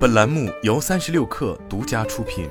本栏目由三十六氪独家出品。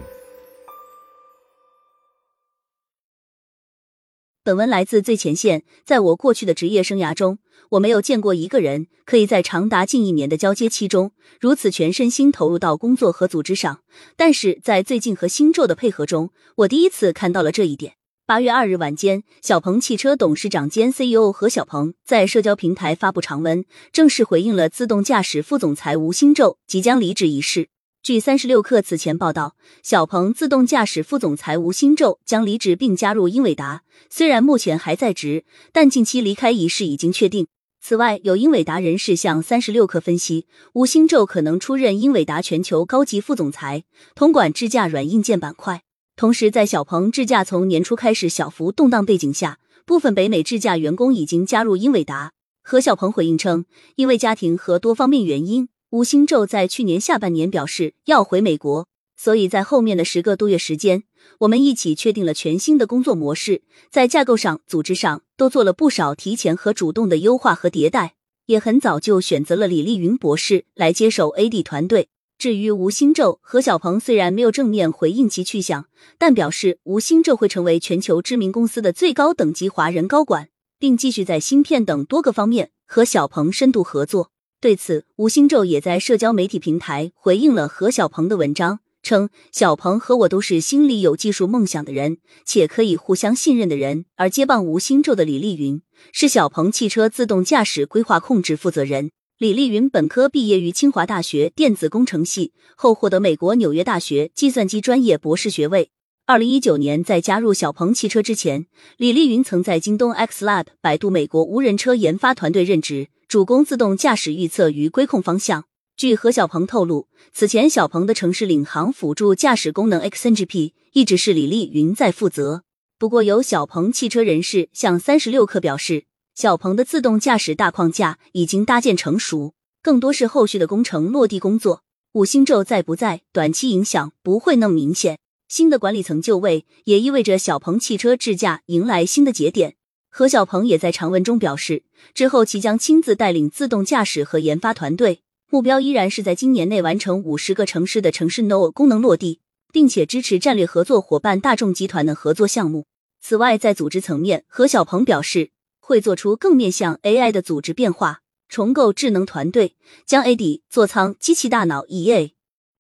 本文来自最前线。在我过去的职业生涯中，我没有见过一个人可以在长达近一年的交接期中如此全身心投入到工作和组织上。但是在最近和星宙的配合中，我第一次看到了这一点。八月二日晚间，小鹏汽车董事长兼 CEO 何小鹏在社交平台发布长文，正式回应了自动驾驶副总裁吴新宙即将离职一事。据三十六氪此前报道，小鹏自动驾驶副总裁吴新宙将离职并加入英伟达，虽然目前还在职，但近期离开一事已经确定。此外，有英伟达人士向三十六氪分析，吴新宙可能出任英伟达全球高级副总裁，统管智驾软硬件板块。同时，在小鹏智驾从年初开始小幅动荡背景下，部分北美智驾员工已经加入英伟达。何小鹏回应称，因为家庭和多方面原因，吴兴宙在去年下半年表示要回美国，所以在后面的十个多月时间，我们一起确定了全新的工作模式，在架构上、组织上都做了不少提前和主动的优化和迭代，也很早就选择了李丽云博士来接手 AD 团队。至于吴兴宙，何小鹏虽然没有正面回应其去向，但表示吴兴宙会成为全球知名公司的最高等级华人高管，并继续在芯片等多个方面和小鹏深度合作。对此，吴兴宙也在社交媒体平台回应了何小鹏的文章，称小鹏和我都是心里有技术梦想的人，且可以互相信任的人。而接棒吴兴宙的李丽云是小鹏汽车自动驾驶规划控制负责人。李丽云本科毕业于清华大学电子工程系，后获得美国纽约大学计算机专业博士学位。二零一九年，在加入小鹏汽车之前，李丽云曾在京东 X Lab、百度美国无人车研发团队任职，主攻自动驾驶预测与规控方向。据何小鹏透露，此前小鹏的城市领航辅助驾驶功能 XNGP 一直是李丽云在负责。不过，有小鹏汽车人士向三十六氪表示。小鹏的自动驾驶大框架已经搭建成熟，更多是后续的工程落地工作。五星宙在不在，短期影响不会那么明显。新的管理层就位，也意味着小鹏汽车智驾迎来新的节点。何小鹏也在长文中表示，之后其将亲自带领自动驾驶和研发团队，目标依然是在今年内完成五十个城市的城市 No 功能落地，并且支持战略合作伙伴大众集团的合作项目。此外，在组织层面，何小鹏表示。会做出更面向 AI 的组织变化，重构智能团队，将 AD 座舱机器大脑 EA，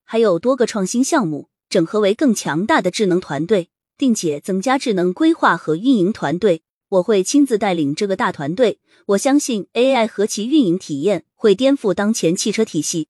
还有多个创新项目整合为更强大的智能团队，并且增加智能规划和运营团队。我会亲自带领这个大团队。我相信 AI 和其运营体验会颠覆当前汽车体系。